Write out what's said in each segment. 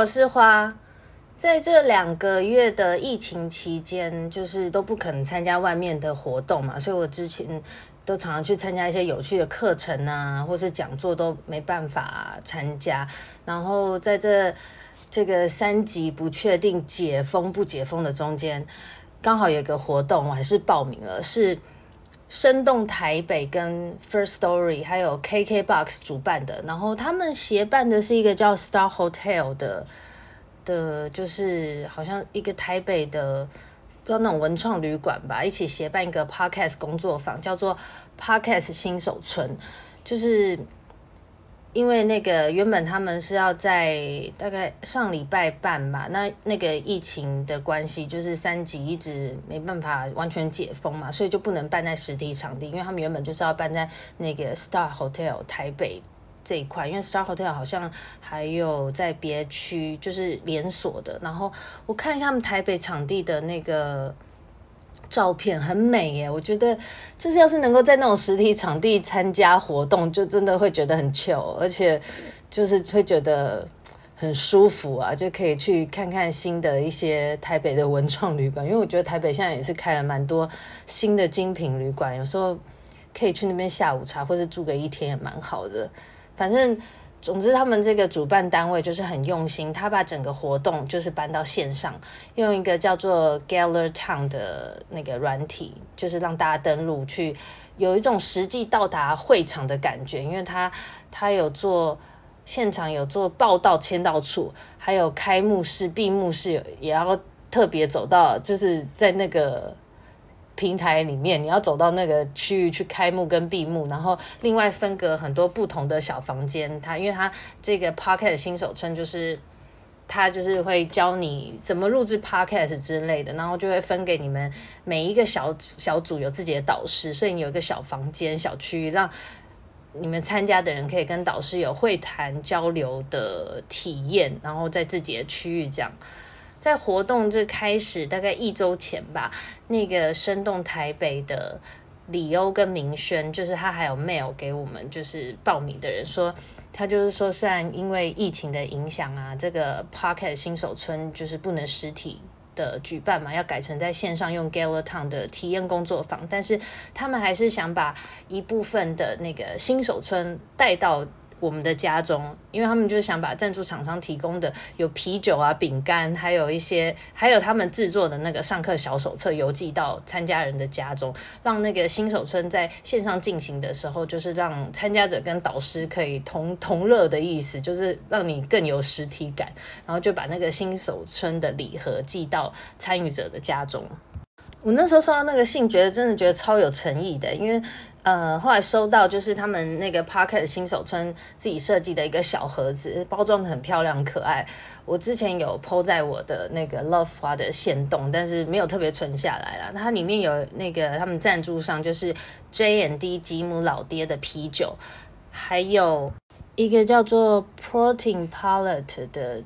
我是花。在这两个月的疫情期间，就是都不可能参加外面的活动嘛，所以我之前都常常去参加一些有趣的课程啊，或是讲座都没办法参加。然后在这这个三级不确定解封不解封的中间，刚好有一个活动，我还是报名了，是生动台北跟 First Story 还有 KKBOX 主办的，然后他们协办的是一个叫 Star Hotel 的。的，就是好像一个台北的，不知道那种文创旅馆吧，一起协办一个 Podcast 工作坊，叫做 Podcast 新手村。就是因为那个原本他们是要在大概上礼拜办吧，那那个疫情的关系，就是三级一直没办法完全解封嘛，所以就不能办在实体场地，因为他们原本就是要办在那个 Star Hotel 台北。这一块，因为 Star Hotel 好像还有在别区，就是连锁的。然后我看一下他们台北场地的那个照片，很美耶。我觉得就是要是能够在那种实体场地参加活动，就真的会觉得很 chill，而且就是会觉得很舒服啊，就可以去看看新的一些台北的文创旅馆。因为我觉得台北现在也是开了蛮多新的精品旅馆，有时候可以去那边下午茶，或者住个一天也蛮好的。反正，总之，他们这个主办单位就是很用心，他把整个活动就是搬到线上，用一个叫做 Gather Town 的那个软体，就是让大家登录去，有一种实际到达会场的感觉。因为他他有做现场有做报道签到处，还有开幕式、闭幕式也要特别走到，就是在那个。平台里面，你要走到那个区域去开幕跟闭幕，然后另外分隔很多不同的小房间。它因为它这个 Podcast 新手村就是，它就是会教你怎么录制 Podcast 之类的，然后就会分给你们每一个小小组有自己的导师，所以你有一个小房间、小区域，让你们参加的人可以跟导师有会谈交流的体验，然后在自己的区域这样。在活动这开始大概一周前吧，那个生动台北的李欧跟明轩，就是他还有 mail 给我们，就是报名的人说，他就是说，虽然因为疫情的影响啊，这个 Pocket 新手村就是不能实体的举办嘛，要改成在线上用 Galer Town 的体验工作坊，但是他们还是想把一部分的那个新手村带到。我们的家中，因为他们就是想把赞助厂商提供的有啤酒啊、饼干，还有一些，还有他们制作的那个上课小手册邮寄到参加人的家中，让那个新手村在线上进行的时候，就是让参加者跟导师可以同同乐的意思，就是让你更有实体感，然后就把那个新手村的礼盒寄到参与者的家中。我那时候收到那个信，觉得真的觉得超有诚意的，因为。呃，后来收到就是他们那个 Podcast 新手村自己设计的一个小盒子，包装得很漂亮可爱。我之前有 po 在我的那个 Love 花的线动，但是没有特别存下来啦。它里面有那个他们赞助商就是 J&D 吉姆老爹的啤酒，还有一个叫做 Protein Palette 的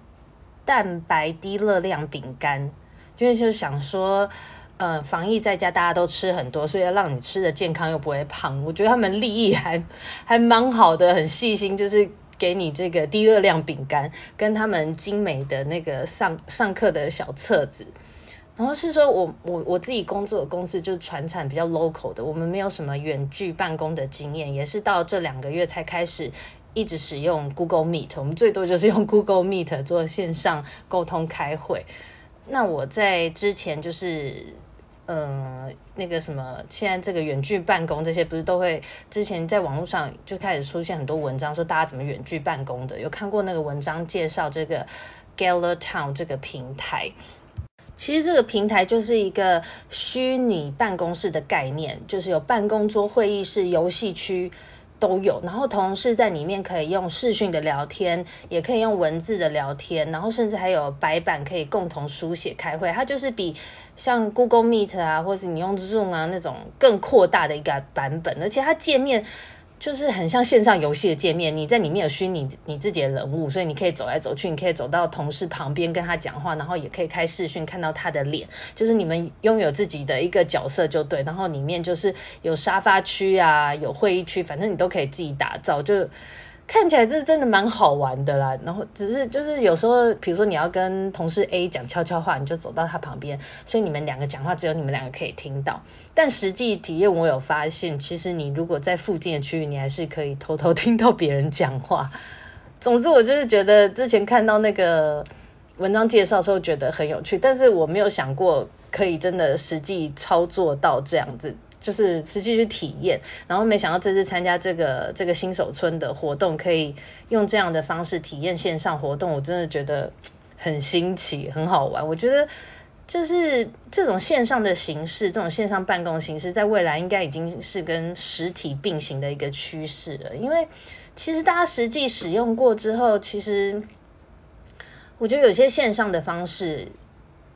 蛋白低热量饼干，就是就想说。嗯，防疫在家，大家都吃很多，所以要让你吃的健康又不会胖。我觉得他们利益还 还蛮好的，很细心，就是给你这个低热量饼干，跟他们精美的那个上上课的小册子。然后是说我我我自己工作的公司就是传产比较 local 的，我们没有什么远距办公的经验，也是到这两个月才开始一直使用 Google Meet，我们最多就是用 Google Meet 做线上沟通开会。那我在之前就是。嗯，那个什么，现在这个远距办公这些不是都会？之前在网络上就开始出现很多文章，说大家怎么远距办公的。有看过那个文章介绍这个 Gather Town 这个平台？其实这个平台就是一个虚拟办公室的概念，就是有办公桌、会议室、游戏区。都有，然后同事在里面可以用视讯的聊天，也可以用文字的聊天，然后甚至还有白板可以共同书写开会。它就是比像 Google Meet 啊，或是你用 Zoom 啊那种更扩大的一个版本，而且它界面。就是很像线上游戏的界面，你在里面有虚拟你自己的人物，所以你可以走来走去，你可以走到同事旁边跟他讲话，然后也可以开视讯看到他的脸，就是你们拥有自己的一个角色就对。然后里面就是有沙发区啊，有会议区，反正你都可以自己打造，就看起来这真的蛮好玩的啦。然后只是就是有时候，比如说你要跟同事 A 讲悄悄话，你就走到他旁边，所以你们两个讲话只有你们两个可以听到。但实际体验我有发现，其实你如果在附近的区域，你还是可以偷偷听到别人讲话。总之，我就是觉得之前看到那个文章介绍的时候，觉得很有趣，但是我没有想过可以真的实际操作到这样子。就是实际去体验，然后没想到这次参加这个这个新手村的活动，可以用这样的方式体验线上活动，我真的觉得很新奇，很好玩。我觉得就是这种线上的形式，这种线上办公形式，在未来应该已经是跟实体并行的一个趋势了。因为其实大家实际使用过之后，其实我觉得有些线上的方式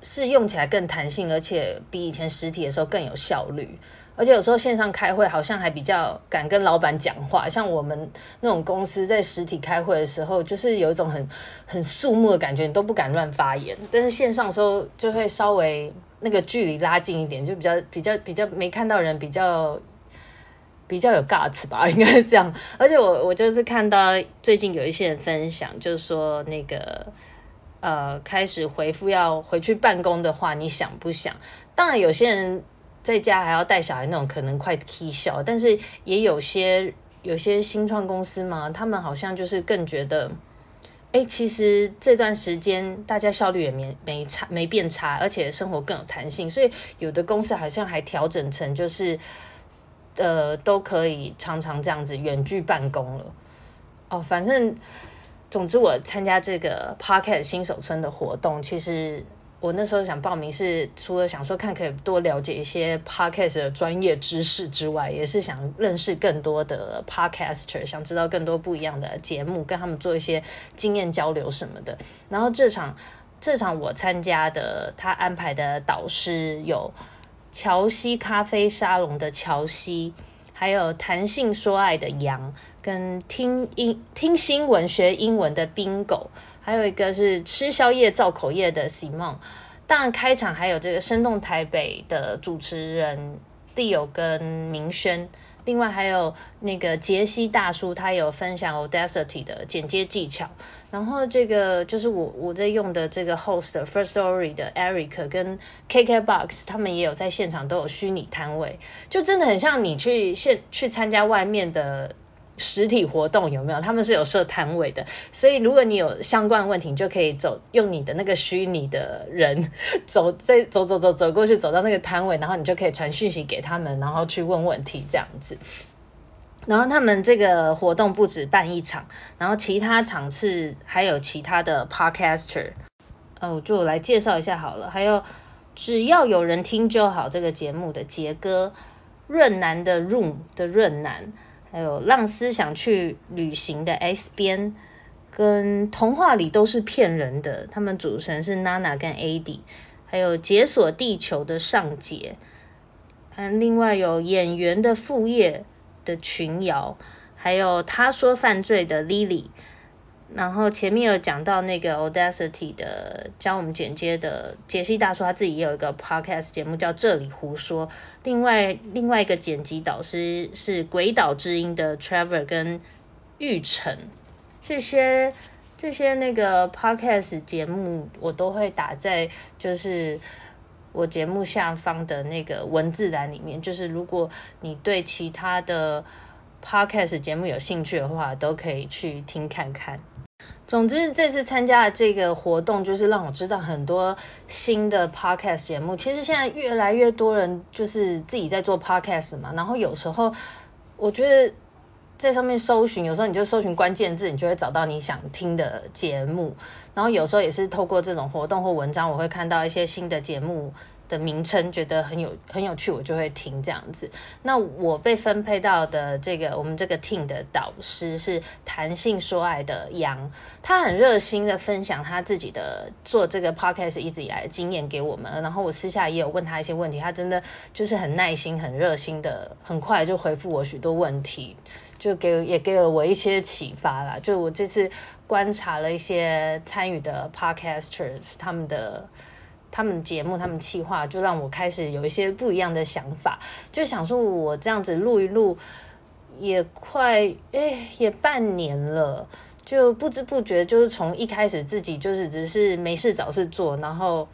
是用起来更弹性，而且比以前实体的时候更有效率。而且有时候线上开会好像还比较敢跟老板讲话，像我们那种公司在实体开会的时候，就是有一种很很肃穆的感觉，你都不敢乱发言。但是线上的时候就会稍微那个距离拉近一点，就比较比较比较没看到人，比较比较有 guts 吧，应该是这样。而且我我就是看到最近有一些人分享，就是说那个呃开始回复要回去办公的话，你想不想？当然有些人。在家还要带小孩那种，可能快踢笑。但是也有些有些新创公司嘛，他们好像就是更觉得，哎，其实这段时间大家效率也没没差没变差，而且生活更有弹性。所以有的公司好像还调整成就是，呃，都可以常常这样子远距办公了。哦，反正总之我参加这个 Pocket 新手村的活动，其实。我那时候想报名是除了想说看可以多了解一些 podcast 的专业知识之外，也是想认识更多的 podcaster，想知道更多不一样的节目，跟他们做一些经验交流什么的。然后这场这场我参加的，他安排的导师有乔西咖啡沙龙的乔西，还有谈性说爱的羊，跟听英听新闻学英文的冰狗。还有一个是吃宵夜造口业的 Simon，当然开场还有这个生动台北的主持人 Leo 跟明轩，另外还有那个杰西大叔，他有分享 Audacity 的剪接技巧。然后这个就是我我在用的这个 Host First Story 的 Eric 跟 KKBox，他们也有在现场都有虚拟摊位，就真的很像你去现去参加外面的。实体活动有没有？他们是有设摊位的，所以如果你有相关问题，你就可以走用你的那个虚拟的人走，再走走走走过去，走到那个摊位，然后你就可以传讯息给他们，然后去问问题这样子。然后他们这个活动不止办一场，然后其他场次还有其他的 podcaster，哦，我就来介绍一下好了。还有只要有人听就好这个节目的杰哥，润男的 room 的润男。还有浪思想去旅行的 S 边，跟童话里都是骗人的，他们组成是娜娜跟 AD，还有解锁地球的上节，嗯，另外有演员的副业的群瑶，还有他说犯罪的 Lily。然后前面有讲到那个 Audacity 的教我们剪接的杰西大叔，他自己也有一个 podcast 节目叫《这里胡说》。另外另外一个剪辑导师是鬼岛之音的 Trevor 跟玉成。这些这些那个 podcast 节目我都会打在就是我节目下方的那个文字栏里面。就是如果你对其他的 podcast 节目有兴趣的话，都可以去听看看。总之，这次参加的这个活动，就是让我知道很多新的 podcast 节目。其实现在越来越多人就是自己在做 podcast 嘛。然后有时候，我觉得在上面搜寻，有时候你就搜寻关键字，你就会找到你想听的节目。然后有时候也是透过这种活动或文章，我会看到一些新的节目。的名称觉得很有很有趣，我就会听这样子。那我被分配到的这个我们这个 team 的导师是谈性说爱的杨，他很热心的分享他自己的做这个 podcast 一直以来的经验给我们。然后我私下也有问他一些问题，他真的就是很耐心、很热心的，很快就回复我许多问题，就给也给了我一些启发啦。就我这次观察了一些参与的 podcasters 他们的。他们节目，他们企划，就让我开始有一些不一样的想法，就想说我这样子录一录，也快哎，也半年了，就不知不觉就是从一开始自己就是只是没事找事做，然后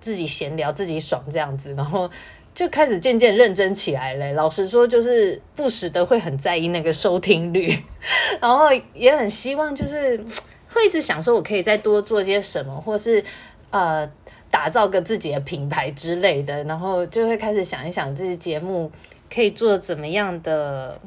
自己闲聊自己爽这样子，然后就开始渐渐认真起来了。老实说，就是不时的会很在意那个收听率，然后也很希望就是会一直想说我可以再多做些什么，或是呃。打造个自己的品牌之类的，然后就会开始想一想这些节目可以做怎么样的、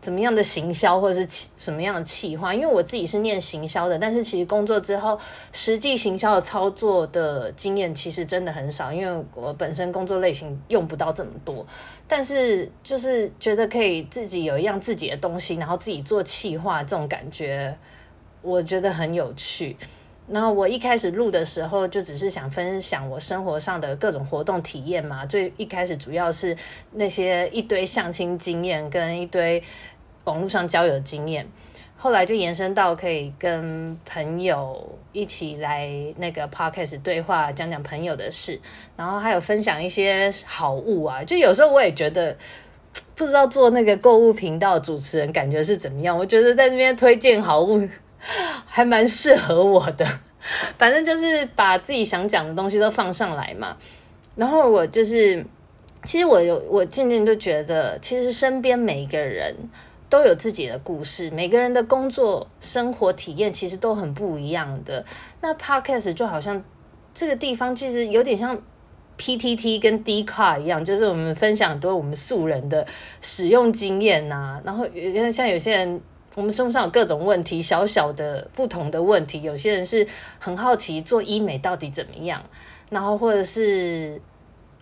怎么样的行销，或者是什么样的企划。因为我自己是念行销的，但是其实工作之后，实际行销的操作的经验其实真的很少，因为我本身工作类型用不到这么多。但是就是觉得可以自己有一样自己的东西，然后自己做企划，这种感觉我觉得很有趣。然后我一开始录的时候，就只是想分享我生活上的各种活动体验嘛。最一开始主要是那些一堆相亲经验跟一堆网络上交友经验，后来就延伸到可以跟朋友一起来那个 podcast 对话，讲讲朋友的事，然后还有分享一些好物啊。就有时候我也觉得不知道做那个购物频道主持人感觉是怎么样。我觉得在那边推荐好物。还蛮适合我的，反正就是把自己想讲的东西都放上来嘛。然后我就是，其实我有，我渐渐就觉得，其实身边每一个人都有自己的故事，每个人的工作生活体验其实都很不一样的。那 Podcast 就好像这个地方，其实有点像 PTT 跟 Dcard 一样，就是我们分享很多我们素人的使用经验呐。然后有像有些人。我们身上有各种问题，小小的不同的问题。有些人是很好奇做医美到底怎么样，然后或者是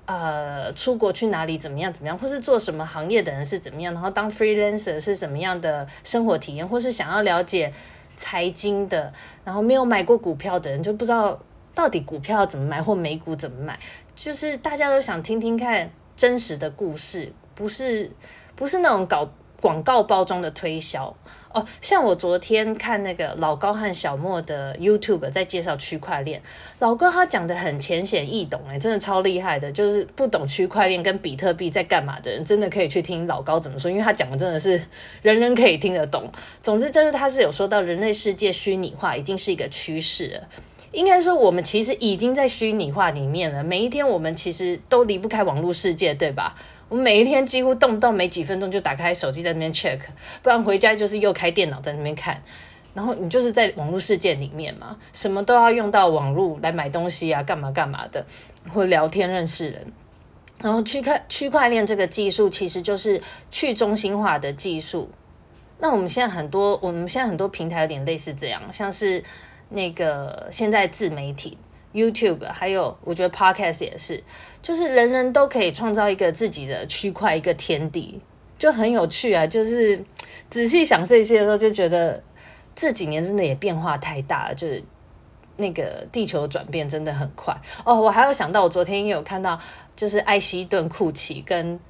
呃出国去哪里怎么样怎么样，或是做什么行业的人是怎么样，然后当 freelancer 是怎么样的生活体验，或是想要了解财经的，然后没有买过股票的人就不知道到底股票怎么买或美股怎么买，就是大家都想听听看真实的故事，不是不是那种搞。广告包装的推销哦，像我昨天看那个老高和小莫的 YouTube 在介绍区块链，老高他讲的很浅显易懂，哎，真的超厉害的。就是不懂区块链跟比特币在干嘛的人，真的可以去听老高怎么说，因为他讲的真的是人人可以听得懂。总之就是他是有说到人类世界虚拟化已经是一个趋势了，应该说我们其实已经在虚拟化里面了。每一天我们其实都离不开网络世界，对吧？我每一天几乎动不动没几分钟就打开手机在那边 check，不然回家就是又开电脑在那边看，然后你就是在网络世界里面嘛，什么都要用到网络来买东西啊，干嘛干嘛的，或聊天认识人。然后区块区块链这个技术其实就是去中心化的技术。那我们现在很多我们现在很多平台有点类似这样，像是那个现在自媒体。YouTube 还有，我觉得 Podcast 也是，就是人人都可以创造一个自己的区块，一个天地，就很有趣啊。就是仔细想这些的时候，就觉得这几年真的也变化太大了，就是那个地球转变真的很快哦。我还有想到，我昨天也有看到，就是艾希顿库奇跟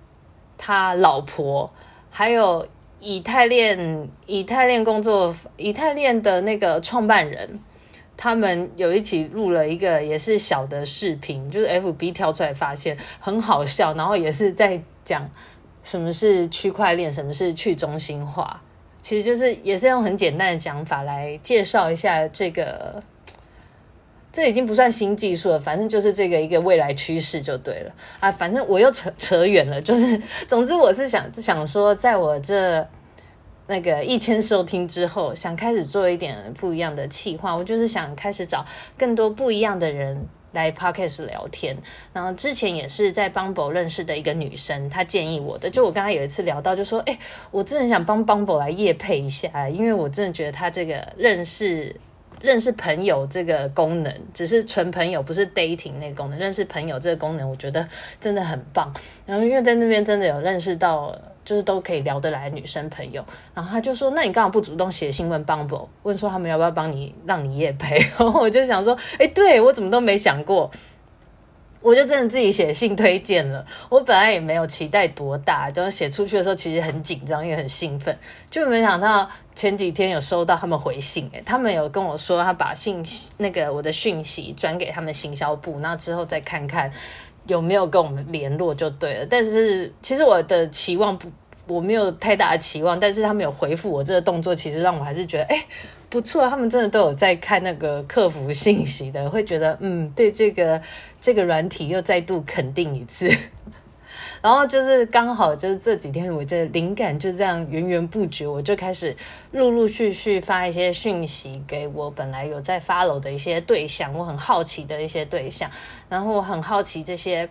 他老婆，还有以太链以太链工作以太链的那个创办人。他们有一起录了一个也是小的视频，就是 FB 跳出来发现很好笑，然后也是在讲什么是区块链，什么是去中心化，其实就是也是用很简单的讲法来介绍一下这个，这已经不算新技术了，反正就是这个一个未来趋势就对了啊，反正我又扯扯远了，就是总之我是想想说，在我这。那个一千收听之后，想开始做一点不一样的企划，我就是想开始找更多不一样的人来 podcast 聊天。然后之前也是在 Bumble 认识的一个女生，她建议我的。就我刚才有一次聊到，就说：“哎，我真的很想帮 Bumble 来夜配一下，因为我真的觉得她这个认识认识朋友这个功能，只是纯朋友，不是 dating 那个功能。认识朋友这个功能，我觉得真的很棒。然后因为在那边真的有认识到。”就是都可以聊得来的女生朋友，然后他就说：“那你干嘛不主动写信问帮不问说他们要不要帮你让你也陪？” 然后我就想说：“哎，对，我怎么都没想过，我就真的自己写信推荐了。我本来也没有期待多大，就是写出去的时候其实很紧张，也很兴奋，就没想到前几天有收到他们回信，诶，他们有跟我说他把信那个我的讯息转给他们行销部，那之后再看看。”有没有跟我们联络就对了，但是其实我的期望不我没有太大的期望，但是他们有回复我这个动作，其实让我还是觉得哎不错，他们真的都有在看那个客服信息的，会觉得嗯，对这个这个软体又再度肯定一次。然后就是刚好就是这几天，我这灵感就这样源源不绝，我就开始陆陆续续发一些讯息给我本来有在 follow 的一些对象，我很好奇的一些对象，然后我很好奇这些。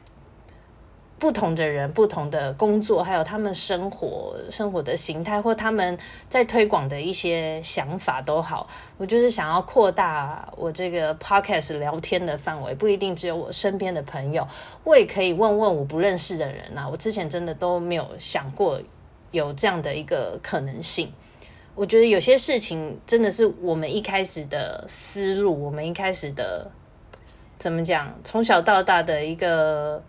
不同的人，不同的工作，还有他们生活生活的形态，或他们在推广的一些想法都好，我就是想要扩大我这个 podcast 聊天的范围，不一定只有我身边的朋友，我也可以问问我不认识的人啊。我之前真的都没有想过有这样的一个可能性。我觉得有些事情真的是我们一开始的思路，我们一开始的怎么讲，从小到大的一个。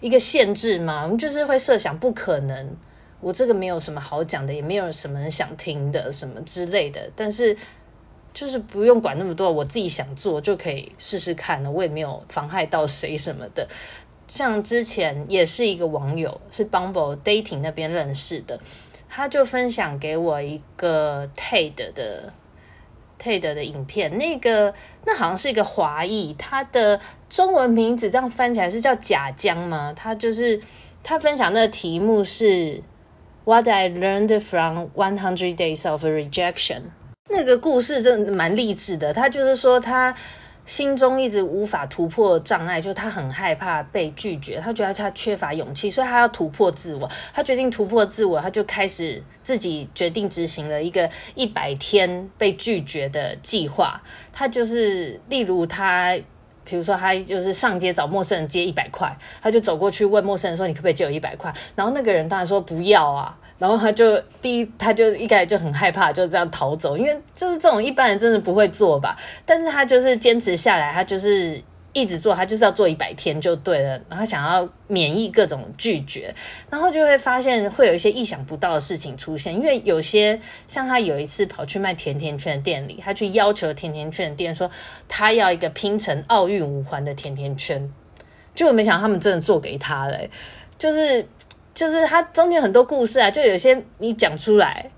一个限制嘛，我们就是会设想不可能，我这个没有什么好讲的，也没有什么想听的，什么之类的。但是就是不用管那么多，我自己想做就可以试试看了，我也没有妨害到谁什么的。像之前也是一个网友，是 Bumble Dating 那边认识的，他就分享给我一个 TED 的。TED 的影片，那个那好像是一个华裔，他的中文名字这样翻起来是叫贾江吗？他就是他分享的题目是 What I learned from One Hundred Days of Rejection。那个故事真的蛮励志的，他就是说他。心中一直无法突破障碍，就他很害怕被拒绝，他觉得他缺乏勇气，所以他要突破自我。他决定突破自我，他就开始自己决定执行了一个一百天被拒绝的计划。他就是，例如他，比如说他就是上街找陌生人借一百块，他就走过去问陌生人说：“你可不可以借我一百块？”然后那个人当然说：“不要啊。”然后他就第一，他就一开始就很害怕，就这样逃走，因为就是这种一般人真的不会做吧。但是他就是坚持下来，他就是一直做，他就是要做一百天就对了。然后想要免疫各种拒绝，然后就会发现会有一些意想不到的事情出现。因为有些像他有一次跑去卖甜甜圈的店里，他去要求甜甜圈的店说他要一个拼成奥运五环的甜甜圈，就没想到他们真的做给他了，就是。就是他中间很多故事啊，就有些你讲出来，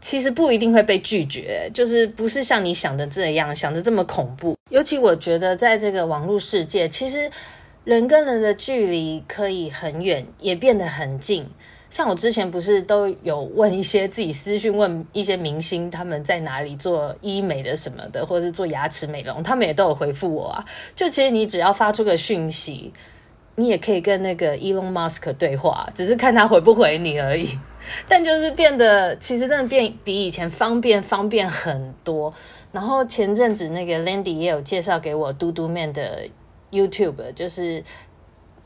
其实不一定会被拒绝，就是不是像你想的这样，想的这么恐怖。尤其我觉得，在这个网络世界，其实人跟人的距离可以很远，也变得很近。像我之前不是都有问一些自己私讯问一些明星他们在哪里做医美的什么的，或者是做牙齿美容，他们也都有回复我啊。就其实你只要发出个讯息。你也可以跟那个 Elon Musk 对话，只是看他回不回你而已。但就是变得，其实真的变比以前方便方便很多。然后前阵子那个 Landy 也有介绍给我嘟嘟面的 YouTube，就是。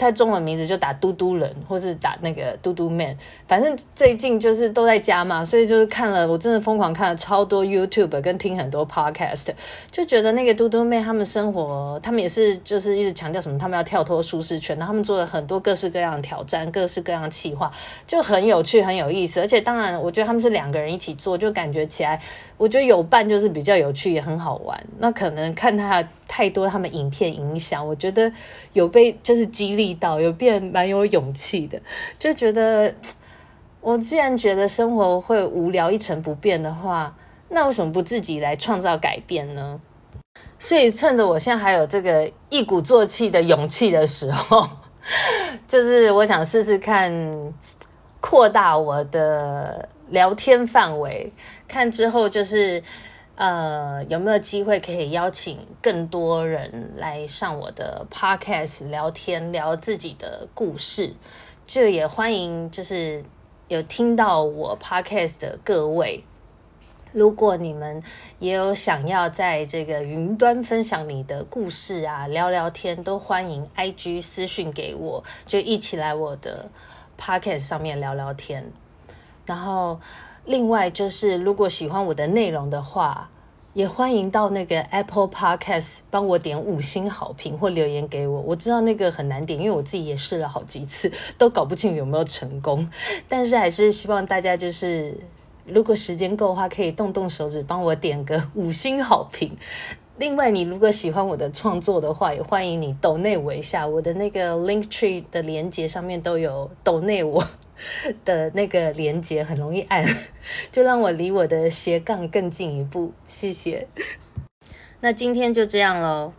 他中文名字就打嘟嘟人，或是打那个嘟嘟 man，反正最近就是都在家嘛，所以就是看了，我真的疯狂看了超多 YouTube，跟听很多 Podcast，就觉得那个嘟嘟 man 他们生活，他们也是就是一直强调什么，他们要跳脱舒适圈，然后他们做了很多各式各样的挑战，各式各样的企划，就很有趣，很有意思。而且当然，我觉得他们是两个人一起做，就感觉起来，我觉得有伴就是比较有趣，也很好玩。那可能看他太多他们影片影响，我觉得有被就是激励。到有变蛮有勇气的，就觉得我既然觉得生活会无聊一成不变的话，那为什么不自己来创造改变呢？所以趁着我现在还有这个一鼓作气的勇气的时候，就是我想试试看扩大我的聊天范围，看之后就是。呃，有没有机会可以邀请更多人来上我的 podcast 聊天，聊自己的故事？就也欢迎，就是有听到我 podcast 的各位，如果你们也有想要在这个云端分享你的故事啊，聊聊天，都欢迎 IG 私讯给我，就一起来我的 podcast 上面聊聊天。然后，另外就是，如果喜欢我的内容的话，也欢迎到那个 Apple Podcast 帮我点五星好评或留言给我。我知道那个很难点，因为我自己也试了好几次，都搞不清有没有成功。但是还是希望大家就是，如果时间够的话，可以动动手指帮我点个 五星好评。另外，你如果喜欢我的创作的话，也欢迎你抖内我一下。我的那个 Linktree 的连接上面都有抖内我 的那个连接，很容易按，就让我离我的斜杠更进一步。谢谢。那今天就这样喽。